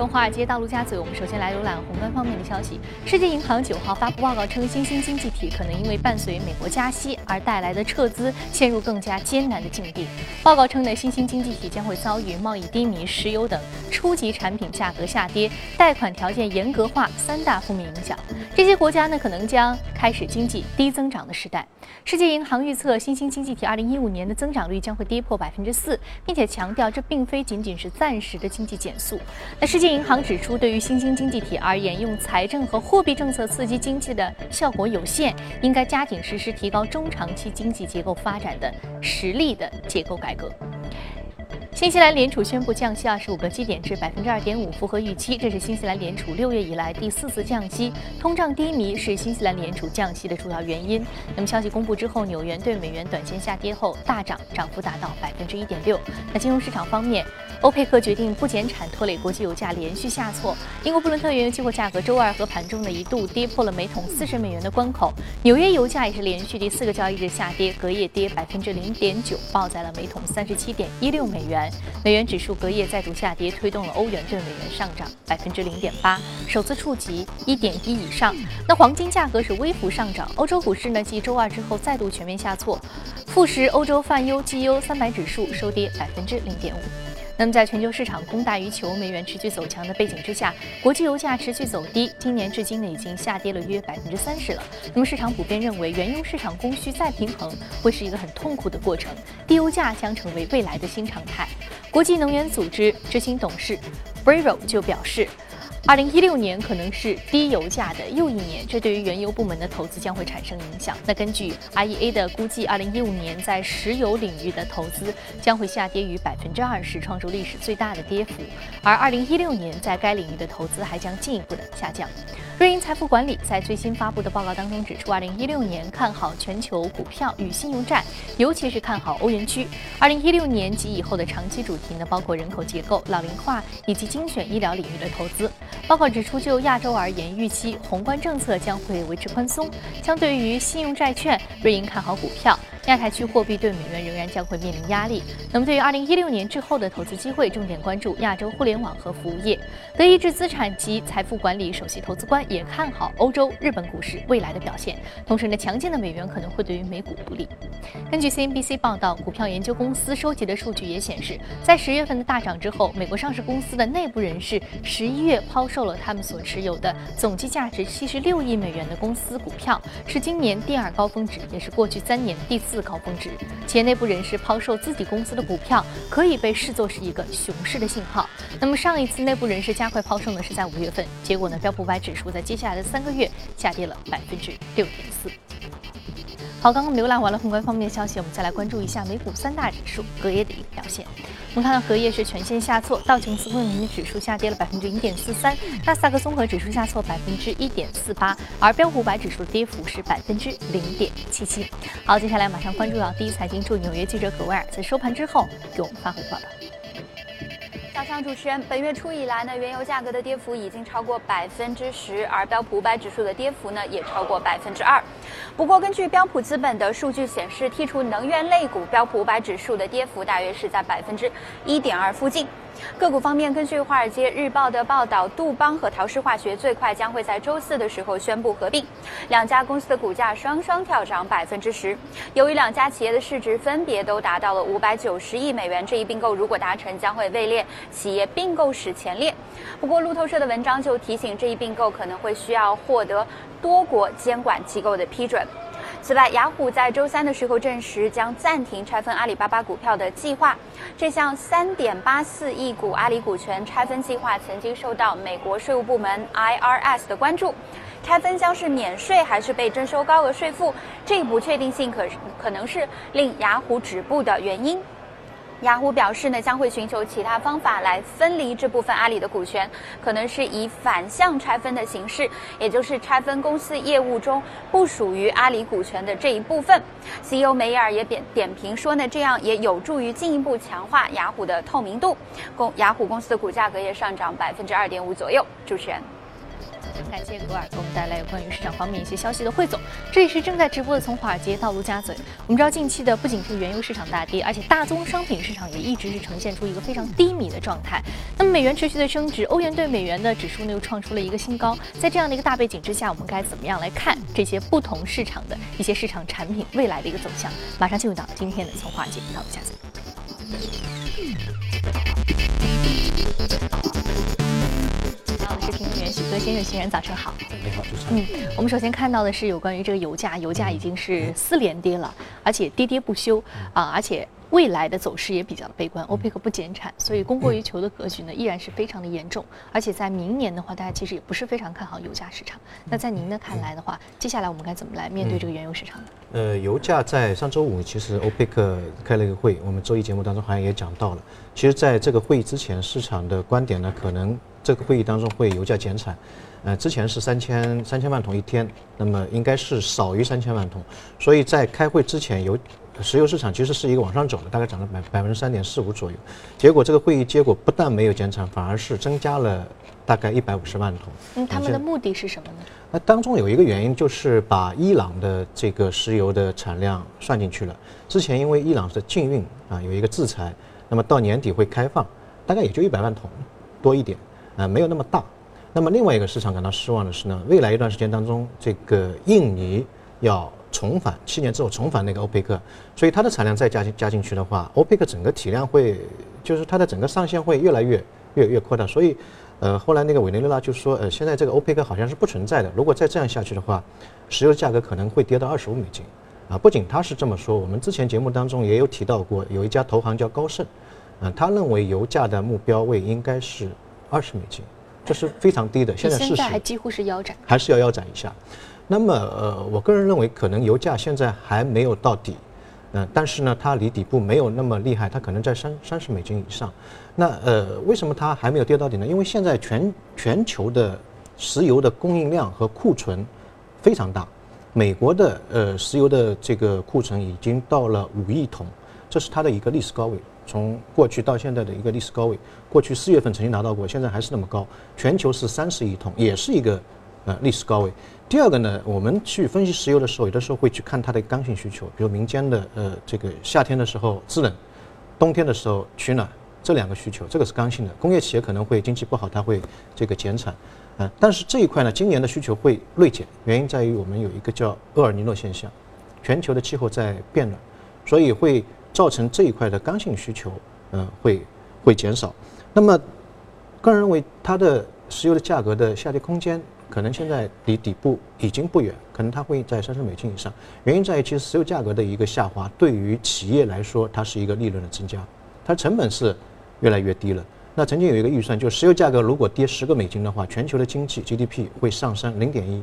从华尔街到陆家嘴，我们首先来浏览宏观方面的消息。世界银行九号发布报告称，新兴经济体可能因为伴随美国加息而带来的撤资，陷入更加艰难的境地。报告称呢，新兴经济体将会遭遇贸易低迷、石油等初级产品价格下跌、贷款条件严格化三大负面影响。这些国家呢，可能将开始经济低增长的时代。世界银行预测，新兴经济体2015年的增长率将会跌破百分之四，并且强调这并非仅仅是暂时的经济减速。那世界银行指出，对于新兴经济体而言，用财政和货币政策刺激经济的效果有限，应该加紧实施提高中长期经济结构发展的实力的结构改革。新西兰联储宣布降息二十五个基点至百分之二点五，符合预期。这是新西兰联储六月以来第四次降息。通胀低迷是新西兰联储降息的主要原因。那么消息公布之后，纽元对美元短线下跌后大涨，涨幅达到百分之一点六。那金融市场方面，欧佩克决定不减产，拖累国际油价连续下挫。英国布伦特原油期货价格周二和盘中呢一度跌破了每桶四十美元的关口。纽约油价也是连续第四个交易日下跌，隔夜跌百分之零点九，报在了每桶三十七点一六美元。美元指数隔夜再度下跌，推动了欧元对美元上涨百分之零点八，首次触及一点一以上。那黄金价格是微幅上涨。欧洲股市呢，继周二之后再度全面下挫，富时欧洲泛优绩优三百指数收跌百分之零点五。那么，在全球市场供大于求、美元持续走强的背景之下，国际油价持续走低，今年至今呢已经下跌了约百分之三十了。那么，市场普遍认为，原油市场供需再平衡会是一个很痛苦的过程，低油价将成为未来的新常态。国际能源组织执行董事 Bravo 就表示。二零一六年可能是低油价的又一年，这对于原油部门的投资将会产生影响。那根据 IEA 的估计，二零一五年在石油领域的投资将会下跌于百分之二十，创出历史最大的跌幅。而二零一六年在该领域的投资还将进一步的下降。瑞银财富管理在最新发布的报告当中指出，二零一六年看好全球股票与信用债，尤其是看好欧元区。二零一六年及以后的长期主题呢，包括人口结构、老龄化以及精选医疗领域的投资。报告指出，就亚洲而言，预期宏观政策将会维持宽松。相对于信用债券，瑞银看好股票。亚太区货币对美元仍然将会面临压力。那么，对于二零一六年之后的投资机会，重点关注亚洲互联网和服务业。德意志资产及财富管理首席投资官也看好欧洲、日本股市未来的表现。同时呢，强劲的美元可能会对于美股不利。根据 CNBC 报道，股票研究公司收集的数据也显示，在十月份的大涨之后，美国上市公司的内部人士十一月抛售了他们所持有的总计价值七十六亿美元的公司股票，是今年第二高峰值，也是过去三年第四自。高峰值，企业内部人士抛售自己公司的股票，可以被视作是一个熊市的信号。那么上一次内部人士加快抛售呢，是在五月份，结果呢，标普五百指数在接下来的三个月下跌了百分之六点四。好，刚刚浏览完了宏观方面的消息，我们再来关注一下美股三大指数隔夜的一个表现。我们看到隔夜是全线下挫，道琼斯工业指数下跌了百分之一点四三，纳斯达克综合指数下挫百分之一点四八，而标普五百指数跌幅是百分之零点七七。好，接下来马上关注到第一财经驻纽约记者葛威尔在收盘之后给我们发回报道。早上，主持人，本月初以来呢，原油价格的跌幅已经超过百分之十，而标普五百指数的跌幅呢也超过百分之二。不过，根据标普资本的数据显示，剔除能源类股，标普五百指数的跌幅大约是在百分之一点二附近。个股方面，根据《华尔街日报》的报道，杜邦和陶氏化学最快将会在周四的时候宣布合并，两家公司的股价双双跳涨百分之十。由于两家企业的市值分别都达到了五百九十亿美元，这一并购如果达成，将会位列企业并购史前列。不过，路透社的文章就提醒，这一并购可能会需要获得多国监管机构的批准。此外，雅虎在周三的时候证实将暂停拆分阿里巴巴股票的计划。这项3.84亿股阿里股权拆分计划曾经受到美国税务部门 IRS 的关注。拆分将是免税还是被征收高额税负？这一不确定性可可能是令雅虎止步的原因。雅虎表示呢，将会寻求其他方法来分离这部分阿里的股权，可能是以反向拆分的形式，也就是拆分公司业务中不属于阿里股权的这一部分。CEO 梅尔也点点评说呢，这样也有助于进一步强化雅虎的透明度。公雅虎公司的股价格也上涨百分之二点五左右。主持人。感谢格尔给我们带来有关于市场方面一些消息的汇总。这里是正在直播的从华尔街到陆家嘴。我们知道近期的不仅是原油市场大跌，而且大宗商品市场也一直是呈现出一个非常低迷的状态。那么美元持续的升值，欧元对美元的指数呢又创出了一个新高。在这样的一个大背景之下，我们该怎么样来看这些不同市场的一些市场产品未来的一个走向？马上进入到今天的从华尔街到陆家嘴。好，是评论员许哥先生，先生早上好。你好，主持人。嗯，我们首先看到的是有关于这个油价，油价已经是四连跌了，而且跌跌不休啊，而且未来的走势也比较悲观。欧佩克不减产，所以供过于求的格局呢依然是非常的严重。而且在明年的话，大家其实也不是非常看好油价市场。那在您的看来的话，接下来我们该怎么来面对这个原油市场呢？呃，油价在上周五其实欧佩克开了一个会，我们周一节目当中好像也讲到了。其实，在这个会议之前，市场的观点呢，可能这个会议当中会油价减产。呃，之前是三千三千万桶一天，那么应该是少于三千万桶。所以在开会之前，油石油市场其实是一个往上走的，大概涨了百百分之三点四五左右。结果这个会议结果不但没有减产，反而是增加了大概一百五十万桶。嗯，他们的目的是什么呢？那当中有一个原因就是把伊朗的这个石油的产量算进去了。之前因为伊朗是禁运啊，有一个制裁，那么到年底会开放，大概也就一百万桶多一点，啊，没有那么大。那么另外一个市场感到失望的是呢，未来一段时间当中，这个印尼要重返七年之后重返那个欧佩克，所以它的产量再加进加进去的话，欧佩克整个体量会就是它的整个上限会越来越越越扩大，所以。呃，后来那个委内瑞拉就说，呃，现在这个欧佩克好像是不存在的。如果再这样下去的话，石油价格可能会跌到二十五美金。啊，不仅他是这么说，我们之前节目当中也有提到过，有一家投行叫高盛，嗯，他认为油价的目标位应该是二十美金，这是非常低的。现在事实还几乎是腰斩，还是要腰斩一下。那么，呃，我个人认为可能油价现在还没有到底。嗯，但是呢，它离底部没有那么厉害，它可能在三三十美金以上。那呃，为什么它还没有跌到底呢？因为现在全全球的石油的供应量和库存非常大，美国的呃石油的这个库存已经到了五亿桶，这是它的一个历史高位，从过去到现在的一个历史高位。过去四月份曾经达到过，现在还是那么高。全球是三十亿桶，也是一个呃历史高位。第二个呢，我们去分析石油的时候，有的时候会去看它的刚性需求，比如民间的呃这个夏天的时候制冷，冬天的时候取暖这两个需求，这个是刚性的。工业企业可能会经济不好，它会这个减产，嗯，但是这一块呢，今年的需求会锐减，原因在于我们有一个叫厄尔尼诺现象，全球的气候在变暖，所以会造成这一块的刚性需求，嗯，会会减少。那么个人认为，它的石油的价格的下跌空间。可能现在离底部已经不远，可能它会在三十美金以上。原因在于，其实石油价格的一个下滑，对于企业来说，它是一个利润的增加，它成本是越来越低了。那曾经有一个预算，就石油价格如果跌十个美金的话，全球的经济 GDP 会上升零点一。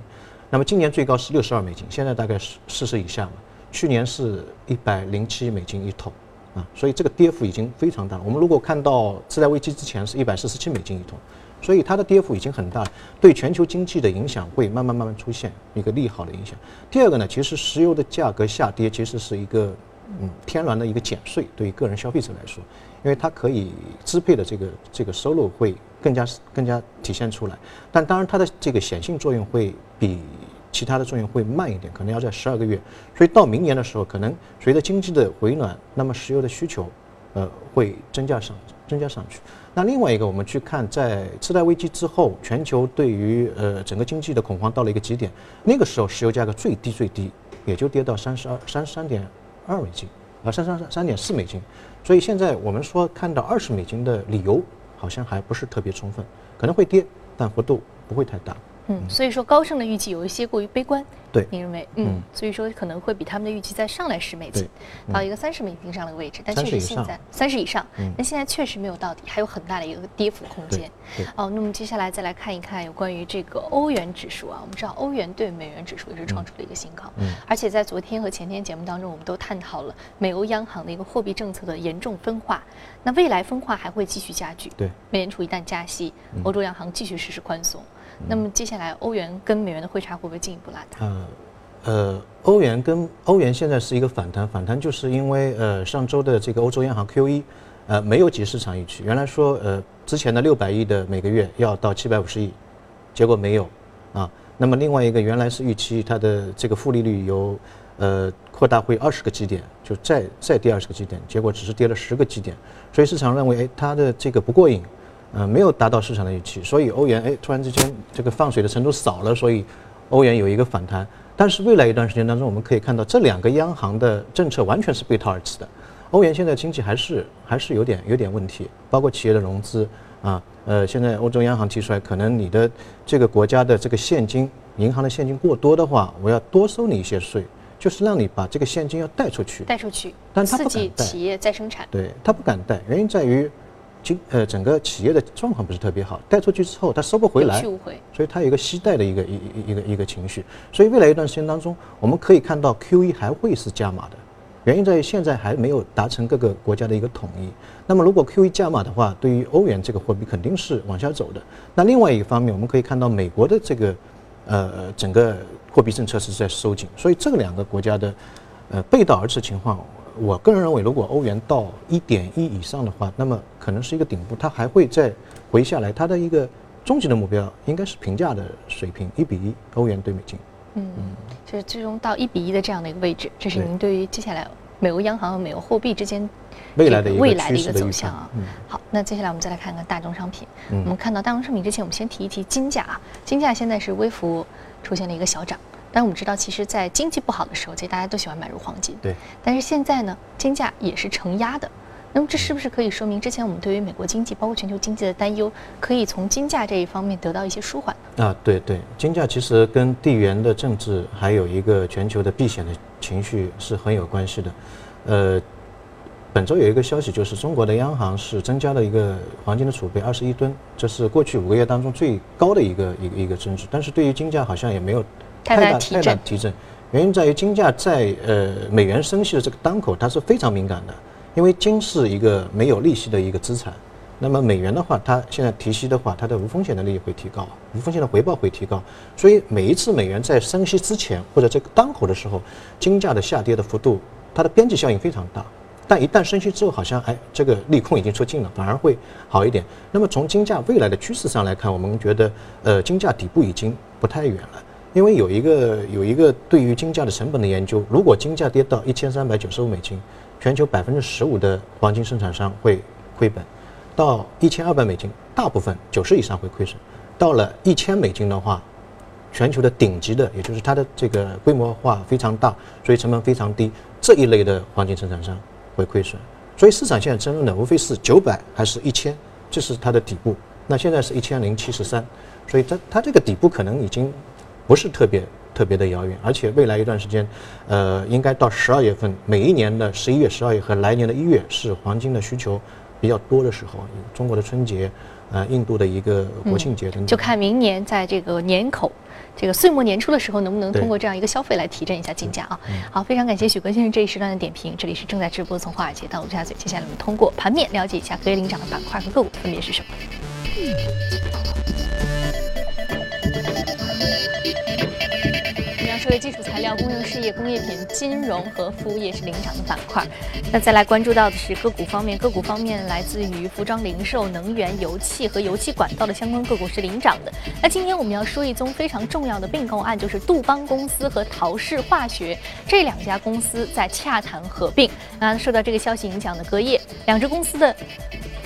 那么今年最高是六十二美金，现在大概是四十以下嘛。去年是一百零七美金一桶啊，所以这个跌幅已经非常大了。我们如果看到次贷危机之前是一百四十七美金一桶。所以它的跌幅已经很大，对全球经济的影响会慢慢慢慢出现一个利好的影响。第二个呢，其实石油的价格下跌其实是一个嗯天然的一个减税，对于个人消费者来说，因为它可以支配的这个这个收入会更加更加体现出来。但当然它的这个显性作用会比其他的作用会慢一点，可能要在十二个月。所以到明年的时候，可能随着经济的回暖，那么石油的需求呃会增加上增加上去。那另外一个，我们去看，在次贷危机之后，全球对于呃整个经济的恐慌到了一个极点，那个时候石油价格最低最低，也就跌到三十二三十三点二美金，啊三三三三点四美金，所以现在我们说看到二十美金的理由好像还不是特别充分，可能会跌，但幅度不会太大。嗯，所以说高盛的预计有一些过于悲观。对，你认为？嗯，所以说可能会比他们的预期再上来十美金，到一个三十美金上的位置。但确实现在三十以上，那现在确实没有到底，还有很大的一个跌幅空间。哦，那么接下来再来看一看有关于这个欧元指数啊，我们知道欧元对美元指数也是创出了一个新高。嗯，而且在昨天和前天节目当中，我们都探讨了美欧央行的一个货币政策的严重分化。那未来分化还会继续加剧。对，美联储一旦加息，欧洲央行继续实施宽松。那么接下来欧元跟美元的汇差会不会进一步拉大？呃，呃，欧元跟欧元现在是一个反弹，反弹就是因为呃上周的这个欧洲央行 QE，呃没有及市场预期，原来说呃之前的六百亿的每个月要到七百五十亿，结果没有，啊。那么另外一个原来是预期它的这个负利率有呃扩大会二十个基点，就再再跌二十个基点，结果只是跌了十个基点，所以市场认为哎它的这个不过瘾，呃没有达到市场的预期，所以欧元哎突然之间这个放水的程度少了，所以欧元有一个反弹。但是未来一段时间当中，我们可以看到这两个央行的政策完全是背道而驰的。欧元现在经济还是还是有点有点问题，包括企业的融资啊，呃，现在欧洲央行提出来，可能你的这个国家的这个现金，银行的现金过多的话，我要多收你一些税，就是让你把这个现金要带出去，带出去，但他刺不敢带激企业再生产。对他不敢带，原因在于，经呃整个企业的状况不是特别好，带出去之后它收不回来。所以它有一个惜贷的一个一一一个一个情绪，所以未来一段时间当中，我们可以看到 Q E 还会是加码的，原因在于现在还没有达成各个国家的一个统一。那么如果 Q E 加码的话，对于欧元这个货币肯定是往下走的。那另外一个方面，我们可以看到美国的这个呃整个货币政策是在收紧，所以这两个国家的呃背道而驰情况，我个人认为，如果欧元到一点一以上的话，那么可能是一个顶部，它还会再回下来，它的一个终极的目标应该是平价的水平，一比一欧元对美金。嗯，就是最终到一比一的这样的一个位置，这是您对于接下来美国央行和美国货币之间未来的一个未来的一个走向啊。嗯好，那接下来我们再来看看大宗商品。嗯我们看到大宗商品之前，我们先提一提金价啊，金价现在是微幅出现了一个小涨。但我们知道，其实，在经济不好的时候，其实大家都喜欢买入黄金。对。但是现在呢，金价也是承压的。那么这是不是可以说明，之前我们对于美国经济，包括全球经济的担忧，可以从金价这一方面得到一些舒缓呢？啊，对对，金价其实跟地缘的政治还有一个全球的避险的情绪是很有关系的。呃，本周有一个消息，就是中国的央行是增加了一个黄金的储备二十一吨，这是过去五个月当中最高的一个一个一个增值。但是对于金价好像也没有太太大太大大提振提振，原因在于金价在呃美元升息的这个当口，它是非常敏感的，因为金是一个没有利息的一个资产。那么美元的话，它现在提息的话，它的无风险的利益会提高，无风险的回报会提高，所以每一次美元在升息之前或者这个当口的时候，金价的下跌的幅度，它的边际效应非常大。但一旦升息之后，好像哎，这个利空已经出尽了，反而会好一点。那么从金价未来的趋势上来看，我们觉得呃，金价底部已经不太远了。因为有一个有一个对于金价的成本的研究，如果金价跌到一千三百九十五美金，全球百分之十五的黄金生产商会亏本；到一千二百美金，大部分九十以上会亏损；到了一千美金的话，全球的顶级的，也就是它的这个规模化非常大，所以成本非常低，这一类的黄金生产商会亏损。所以市场现在争论的无非是九百还是一千，这是它的底部。那现在是一千零七十三，所以它它这个底部可能已经不是特别特别的遥远，而且未来一段时间，呃，应该到十二月份，每一年的十一月、十二月和来年的一月是黄金的需求比较多的时候，中国的春节，呃，印度的一个国庆节等等，就看明年在这个年口。这个岁末年初的时候，能不能通过这样一个消费来提振一下金价啊？好，非常感谢许哥先生这一时段的点评。这里是正在直播从华尔街到陆家嘴，接下来我们通过盘面了解一下隔夜领涨的板块和个股分别是什么。我说的基础材料、公用事业、工业品、金融和服务业是领涨的板块。那再来关注到的是个股方面，个股方面来自于服装零售、能源、油气和油气管道的相关个股是领涨的。那今天我们要说一宗非常重要的并购案，就是杜邦公司和陶氏化学这两家公司在洽谈合并。那受到这个消息影响的隔夜，两只公司的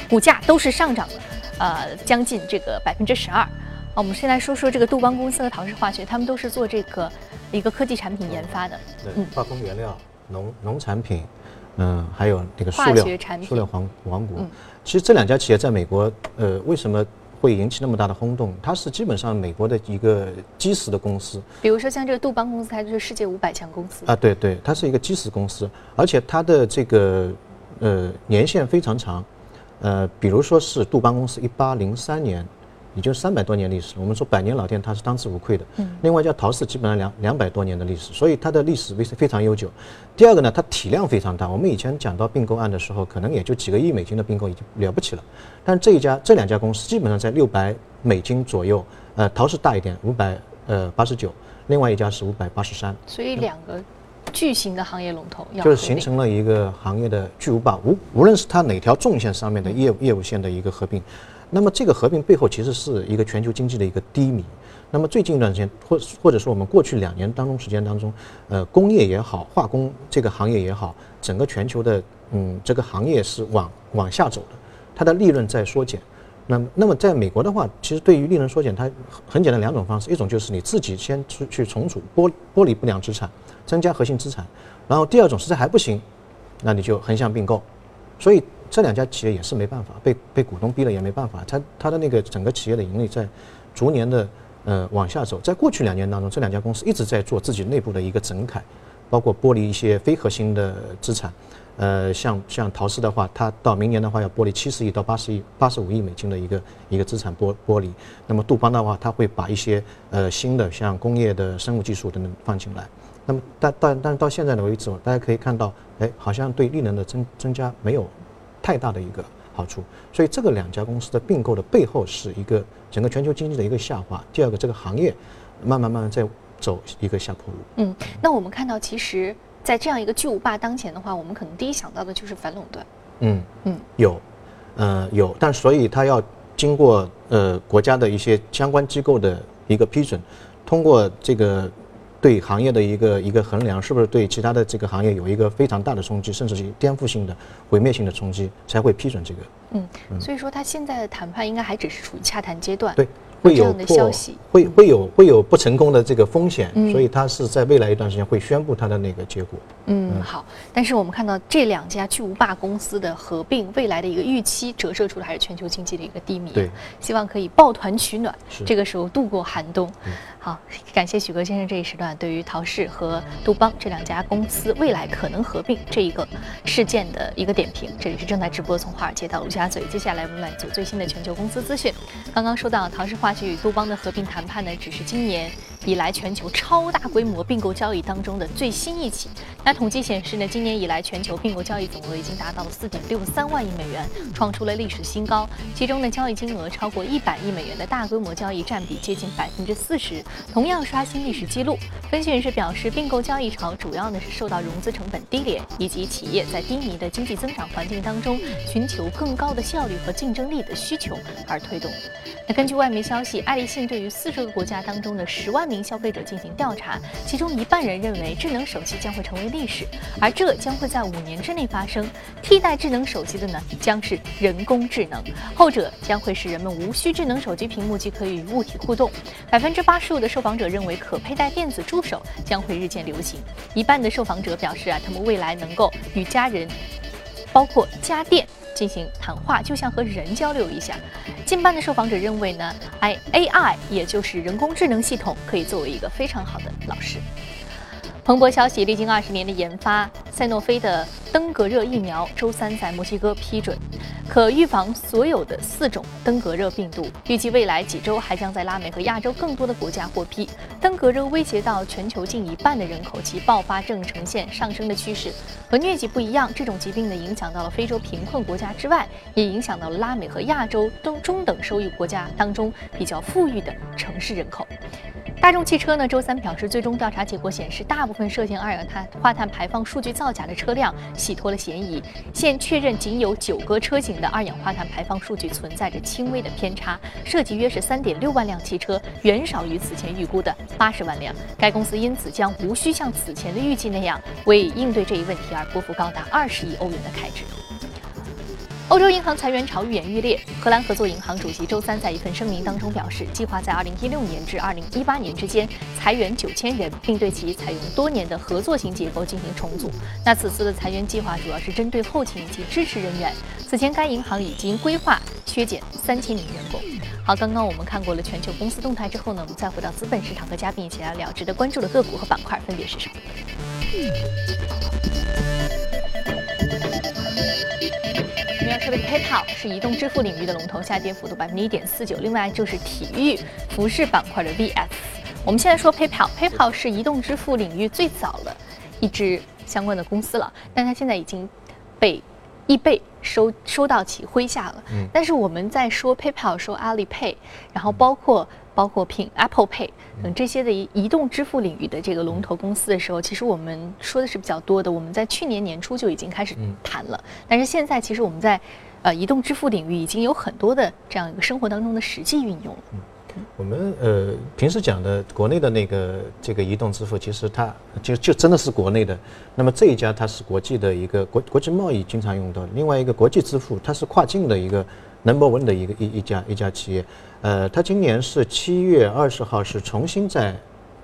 股价都是上涨了，呃，将近这个百分之十二。啊，我们先来说说这个杜邦公司和陶氏化学，他们都是做这个一个科技产品研发的。对嗯化工原料、农农产品，嗯，还有那个塑化料学产品塑料黄黄骨。嗯其实这两家企业在美国，呃，为什么会引起那么大的轰动？它是基本上美国的一个基石的公司比如说像这个杜邦公司，它就是世界五百强公司。啊，对对，它是一个基石公司，而且它的这个呃年限非常长，呃，比如说是杜邦公司一八零三年。也就三百多年历史，我们说百年老店，它是当之无愧的。嗯。另外，叫陶氏，基本上两两百多年的历史，所以它的历史非非常悠久。第二个呢，它体量非常大。我们以前讲到并购案的时候，可能也就几个亿美金的并购已经了不起了，但这一家这两家公司基本上在六百美金左右。呃，陶氏大一点，五百呃八十九，另外一家是五百八十三。所以两个巨型的行业龙头要就是形成了一个行业的巨无霸，无无论是它哪条纵线上面的业务业务线的一个合并，那么这个合并背后其实是一个全球经济的一个低迷。那么最近一段时间，或或者说我们过去两年当中时间当中，呃，工业也好，化工这个行业也好，整个全球的嗯这个行业是往往下走的，它的利润在缩减。那么那么在美国的话，其实对于利润缩减，它很简单两种方式，一种就是你自己先出去重组剥剥离不良资产，增加核心资产，然后第二种实在还不行，那你就横向并购。所以这两家企业也是没办法，被被股东逼了也没办法，它它的那个整个企业的盈利在逐年的呃往下走。在过去两年当中，这两家公司一直在做自己内部的一个整改，包括剥离一些非核心的资产。呃，像像陶氏的话，它到明年的话要剥离七十亿到八十亿、八十五亿美金的一个一个资产剥剥离。那么杜邦的话，它会把一些呃新的像工业的生物技术等等放进来。那么但但但到现在的为止，大家可以看到，哎，好像对利润的增增加没有太大的一个好处。所以这个两家公司的并购的背后是一个整个全球经济的一个下滑。第二个，这个行业慢慢慢慢在走一个下坡路。嗯，那我们看到其实。在这样一个巨无霸当前的话，我们可能第一想到的就是反垄断。嗯嗯，有，呃有，但所以它要经过呃国家的一些相关机构的一个批准，通过这个对行业的一个一个衡量，是不是对其他的这个行业有一个非常大的冲击，甚至是颠覆性的、毁灭性的冲击，才会批准这个。嗯，所以说他现在的谈判应该还只是处于洽谈阶段。对。会有消息，会会有会有不成功的这个风险，所以他是在未来一段时间会宣布他的那个结果。嗯，好。但是我们看到这两家巨无霸公司的合并，未来的一个预期折射出的还是全球经济的一个低迷。对，希望可以抱团取暖，这个时候度过寒冬。好，感谢许哥先生这一时段对于陶氏和杜邦这两家公司未来可能合并这一个事件的一个点评。这里是正在直播，从华尔街到陆家嘴。接下来我们来做最新的全球公司资讯。刚刚说到陶氏化学与杜邦的合并谈判呢，只是今年。以来，全球超大规模并购交易当中的最新一起。那统计显示呢，今年以来全球并购交易总额已经达到了四点六三万亿美元，创出了历史新高。其中呢，交易金额超过一百亿美元的大规模交易占比接近百分之四十，同样刷新历史记录。分析人士表示，并购交易潮主要呢是受到融资成本低廉以及企业在低迷的经济增长环境当中寻求更高的效率和竞争力的需求而推动。那根据外媒消息，爱立信对于四十个国家当中的十万。名消费者进行调查，其中一半人认为智能手机将会成为历史，而这将会在五年之内发生。替代智能手机的呢，将是人工智能，后者将会使人们无需智能手机屏幕即可与物体互动。百分之八十五的受访者认为可佩戴电子助手将会日渐流行，一半的受访者表示啊，他们未来能够与家人，包括家电。进行谈话，就像和人交流一下。近半的受访者认为呢，I A I 也就是人工智能系统，可以作为一个非常好的老师。彭博消息，历经二十年的研发，赛诺菲的登革热疫苗周三在墨西哥批准，可预防所有的四种登革热病毒。预计未来几周还将在拉美和亚洲更多的国家获批。登革热威胁到全球近一半的人口，其爆发正呈现上升的趋势。和疟疾不一样，这种疾病呢影响到了非洲贫困国家之外，也影响到了拉美和亚洲中中等收益国家当中比较富裕的城市人口。大众汽车呢，周三表示，最终调查结果显示，大部分涉嫌二氧化碳排放数据造假的车辆洗脱了嫌疑。现确认仅有九个车型的二氧化碳排放数据存在着轻微的偏差，涉及约是三点六万辆汽车，远少于此前预估的八十万辆。该公司因此将无需像此前的预计那样，为应对这一问题而拨付高达二十亿欧元的开支。欧洲银行裁员潮愈演愈烈。荷兰合作银行主席周三在一份声明当中表示，计划在2016年至2018年之间裁员9000人，并对其采用多年的合作型结构进行重组。那此次的裁员计划主要是针对后勤及支持人员。此前该银行已经规划削减3000名员工。好，刚刚我们看过了全球公司动态之后呢，我们再回到资本市场，和嘉宾一起来聊值得关注的个股和板块分别是什么。PayPal 是移动支付领域的龙头，下跌幅度百分之一点四九。另外就是体育服饰板块的 VF。我们现在说 PayPal，PayPal 是移动支付领域最早的一支相关的公司了，但它现在已经被易贝收收到其麾下了。嗯。但是我们在说 PayPal，说 Alipay，然后包括。包括品 Apple Pay 等这些的移移动支付领域的这个龙头公司的时候，其实我们说的是比较多的。我们在去年年初就已经开始谈了，但是现在其实我们在呃移动支付领域已经有很多的这样一个生活当中的实际运用了。我们呃平时讲的国内的那个这个移动支付，其实它就就真的是国内的。那么这一家它是国际的一个国国际贸易经常用到的，另外一个国际支付它是跨境的一个 number one 的一个一一家一家企业。呃，它今年是七月二十号是重新在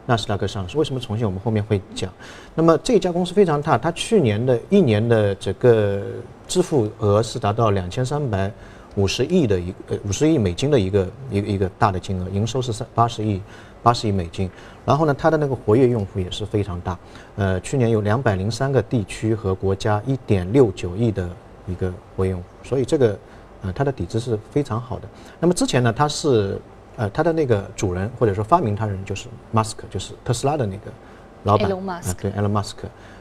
纳斯达克上市。为什么重新？我们后面会讲。那么这家公司非常大，它去年的一年的整个支付额是达到两千三百。五十亿的一呃五十亿美金的一个一个一个大的金额，营收是三八十亿八十亿美金，然后呢，它的那个活跃用户也是非常大，呃，去年有两百零三个地区和国家一点六九亿的一个活跃用户，所以这个呃它的底子是非常好的。那么之前呢，它是呃它的那个主人或者说发明他人就是马斯克，就是特斯拉的那个老板啊，对，Elon Musk，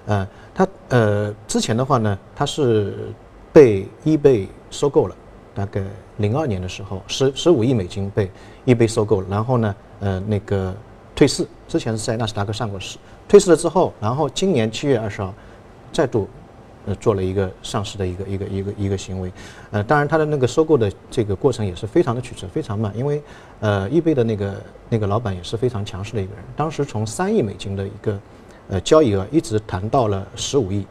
呃，他呃之前的话呢，他是被 eBay 收购了。大概零二年的时候，十十五亿美金被 eBay 收购了，然后呢，呃，那个退市，之前是在纳斯达克上过市，退市了之后，然后今年七月二十号，再度，呃，做了一个上市的一个一个一个一个行为，呃，当然它的那个收购的这个过程也是非常的曲折，非常慢，因为，呃，易贝的那个那个老板也是非常强势的一个人，当时从三亿美金的一个，呃，交易额一直谈到了十五亿。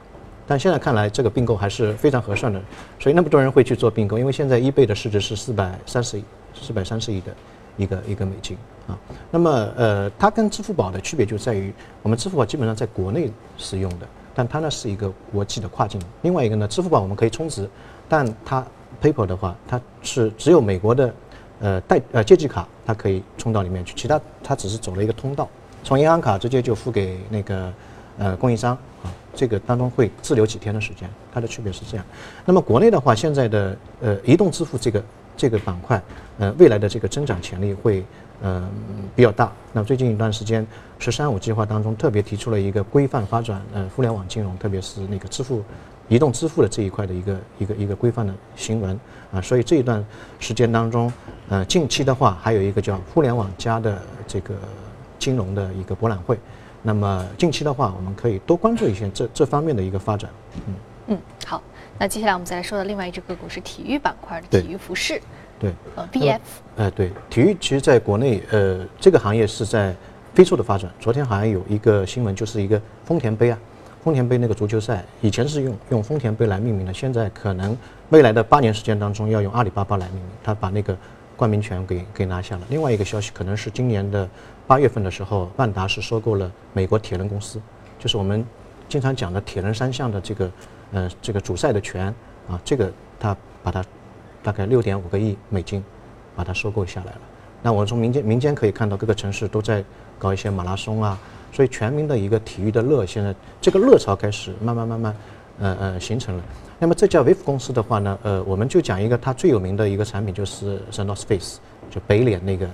但现在看来，这个并购还是非常合算的，所以那么多人会去做并购，因为现在 eBay 的市值是四百三十亿，四百三十亿的一个一个美金啊。那么呃，它跟支付宝的区别就在于，我们支付宝基本上在国内使用的，但它呢是一个国际的跨境。另外一个呢，支付宝我们可以充值，但它 PayPal 的话，它是只有美国的呃代呃借记卡它可以充到里面去，其他它只是走了一个通道，从银行卡直接就付给那个呃供应商啊。这个当中会滞留几天的时间，它的区别是这样。那么国内的话，现在的呃移动支付这个这个板块，呃未来的这个增长潜力会呃比较大。那最近一段时间，“十三五”计划当中特别提出了一个规范发展呃互联网金融，特别是那个支付、移动支付的这一块的一个一个一个规范的行文啊。所以这一段时间当中，呃近期的话还有一个叫“互联网加”的这个金融的一个博览会。那么近期的话，我们可以多关注一些这这方面的一个发展。嗯嗯，好。那接下来我们再来说的另外一只个股是体育板块的体育服饰。对。呃，BF。哎，对，体育其实在国内，呃，这个行业是在飞速的发展。昨天好像有一个新闻，就是一个丰田杯啊，丰田杯那个足球赛，以前是用用丰田杯来命名的，现在可能未来的八年时间当中要用阿里巴巴来命名，他把那个冠名权给给拿下了。另外一个消息可能是今年的。八月份的时候，万达是收购了美国铁人公司，就是我们经常讲的铁人三项的这个，呃，这个主赛的权啊，这个他把它大概六点五个亿美金把它收购下来了。那我们从民间民间可以看到，各个城市都在搞一些马拉松啊，所以全民的一个体育的乐，现在这个热潮开始慢慢慢慢，呃呃形成了。那么这家 VIF 公司的话呢，呃，我们就讲一个它最有名的一个产品，就是 sonos face 就北脸那个。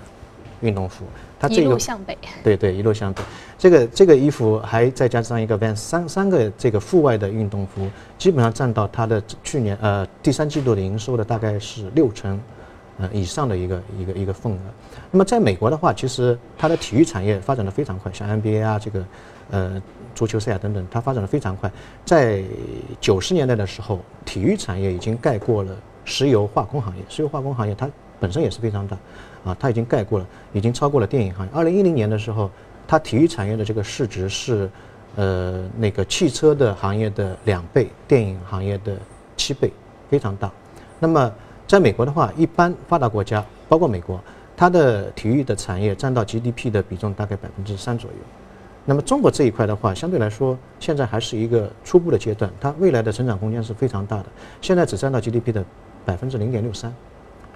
运动服，它这个一路向北，对对，一路向北。这个这个衣服还再加上一个 Vans 三三个这个户外的运动服，基本上占到它的去年呃第三季度的营收的大概是六成，呃以上的一个一个一个份额。那么在美国的话，其实它的体育产业发展的非常快，像 NBA 啊这个呃足球赛啊等等，它发展的非常快。在九十年代的时候，体育产业已经盖过了石油化工行业，石油化工行业它本身也是非常大。啊，它已经盖过了，已经超过了电影行业。二零一零年的时候，它体育产业的这个市值是，呃，那个汽车的行业的两倍，电影行业的七倍，非常大。那么，在美国的话，一般发达国家，包括美国，它的体育的产业占到 GDP 的比重大概百分之三左右。那么中国这一块的话，相对来说，现在还是一个初步的阶段，它未来的成长空间是非常大的。现在只占到 GDP 的百分之零点六三，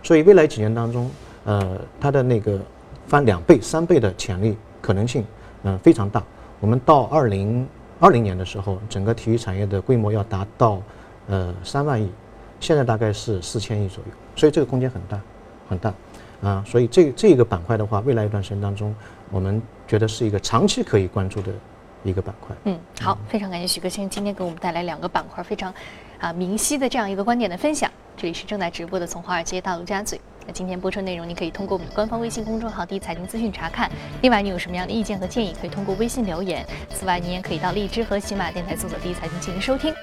所以未来几年当中。呃，它的那个翻两倍、三倍的潜力可能性，嗯，非常大。我们到二零二零年的时候，整个体育产业的规模要达到呃三万亿，现在大概是四千亿左右，所以这个空间很大，很大啊。所以这这个板块的话，未来一段时间当中，我们觉得是一个长期可以关注的一个板块。嗯，好，非常感谢许哥先生今天给我们带来两个板块非常啊明晰的这样一个观点的分享。这里是正在直播的从华尔街到陆家嘴。那今天播出内容，你可以通过我们的官方微信公众号“第一财经资讯”查看。另外，你有什么样的意见和建议，可以通过微信留言。此外，你也可以到荔枝和喜马电台搜索“第一财经”进行收听。